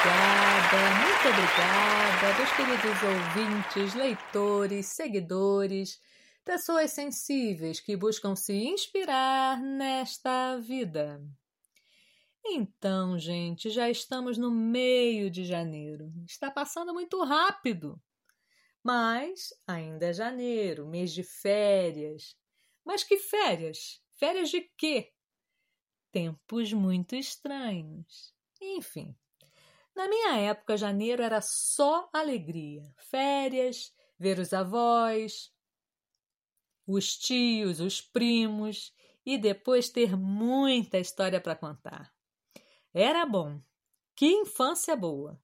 obrigada, muito obrigada, meus queridos ouvintes, leitores, seguidores, pessoas sensíveis que buscam se inspirar nesta vida. Então, gente, já estamos no meio de janeiro. Está passando muito rápido. Mas ainda é janeiro, mês de férias. Mas que férias? Férias de quê? Tempos muito estranhos. Enfim, na minha época, janeiro era só alegria. Férias, ver os avós, os tios, os primos e depois ter muita história para contar. Era bom. Que infância boa!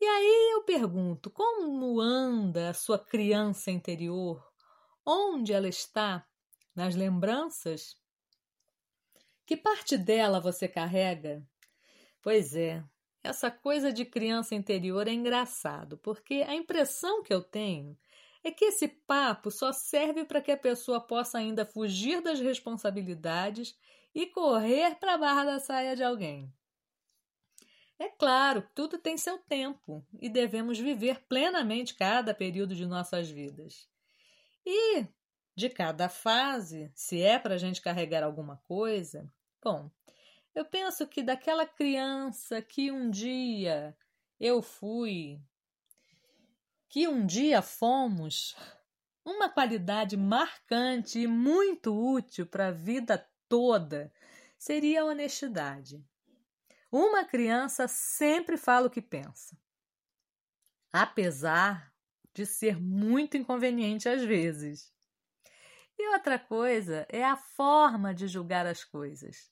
E aí eu pergunto: como anda a sua criança interior? Onde ela está? Nas lembranças? Que parte dela você carrega? Pois é, essa coisa de criança interior é engraçado, porque a impressão que eu tenho é que esse papo só serve para que a pessoa possa ainda fugir das responsabilidades e correr para a barra da saia de alguém. É claro, tudo tem seu tempo e devemos viver plenamente cada período de nossas vidas. E de cada fase, se é para a gente carregar alguma coisa, bom, eu penso que daquela criança que um dia eu fui, que um dia fomos, uma qualidade marcante e muito útil para a vida toda seria a honestidade. Uma criança sempre fala o que pensa, apesar de ser muito inconveniente às vezes. E outra coisa é a forma de julgar as coisas,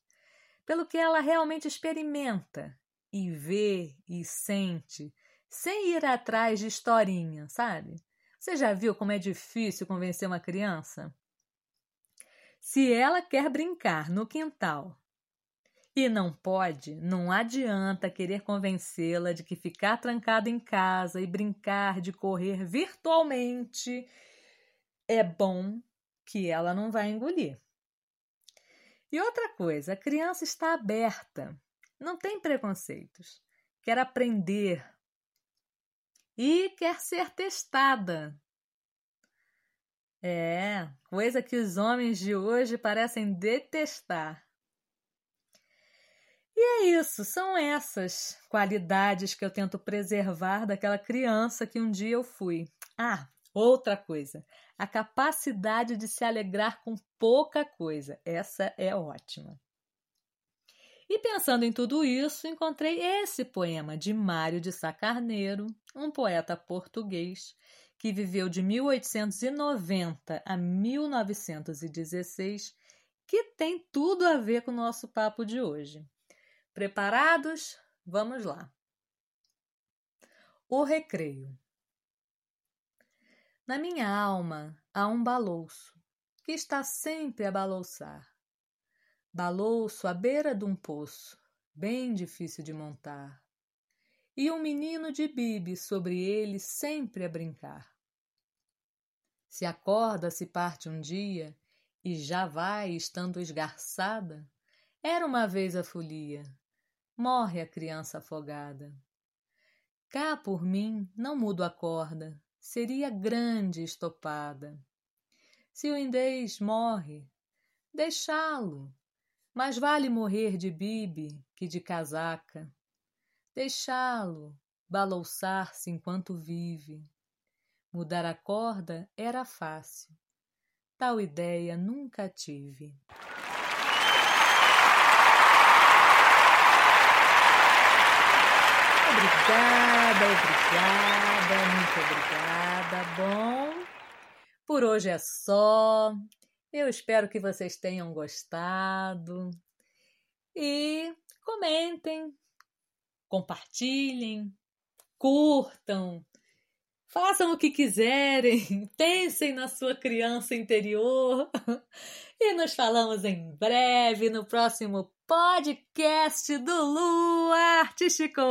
pelo que ela realmente experimenta e vê e sente, sem ir atrás de historinha, sabe? Você já viu como é difícil convencer uma criança? Se ela quer brincar no quintal e não pode, não adianta querer convencê-la de que ficar trancada em casa e brincar de correr virtualmente é bom que ela não vai engolir. E outra coisa, a criança está aberta, não tem preconceitos, quer aprender e quer ser testada. É, coisa que os homens de hoje parecem detestar. E é isso, são essas qualidades que eu tento preservar daquela criança que um dia eu fui. Ah, outra coisa, a capacidade de se alegrar com pouca coisa. Essa é ótima. E pensando em tudo isso, encontrei esse poema de Mário de Sá Carneiro, um poeta português que viveu de 1890 a 1916, que tem tudo a ver com o nosso papo de hoje. Preparados? Vamos lá. O recreio. Na minha alma há um balouço que está sempre a balouçar. Balouço à beira de um poço, bem difícil de montar. E um menino de bibe sobre ele sempre a brincar. Se a corda se parte um dia e já vai estando esgarçada, era uma vez a folia, morre a criança afogada. Cá por mim não mudo a corda, seria grande estopada. Se o indês morre, deixá-lo, mas vale morrer de bibe que de casaca. Deixá-lo balouçar-se enquanto vive. Mudar a corda era fácil. Tal ideia nunca tive. Obrigada, obrigada, muito obrigada. Bom, por hoje é só. Eu espero que vocês tenham gostado. E comentem, compartilhem, curtam, façam o que quiserem, pensem na sua criança interior. E nos falamos em breve no próximo podcast do Lu Artístico.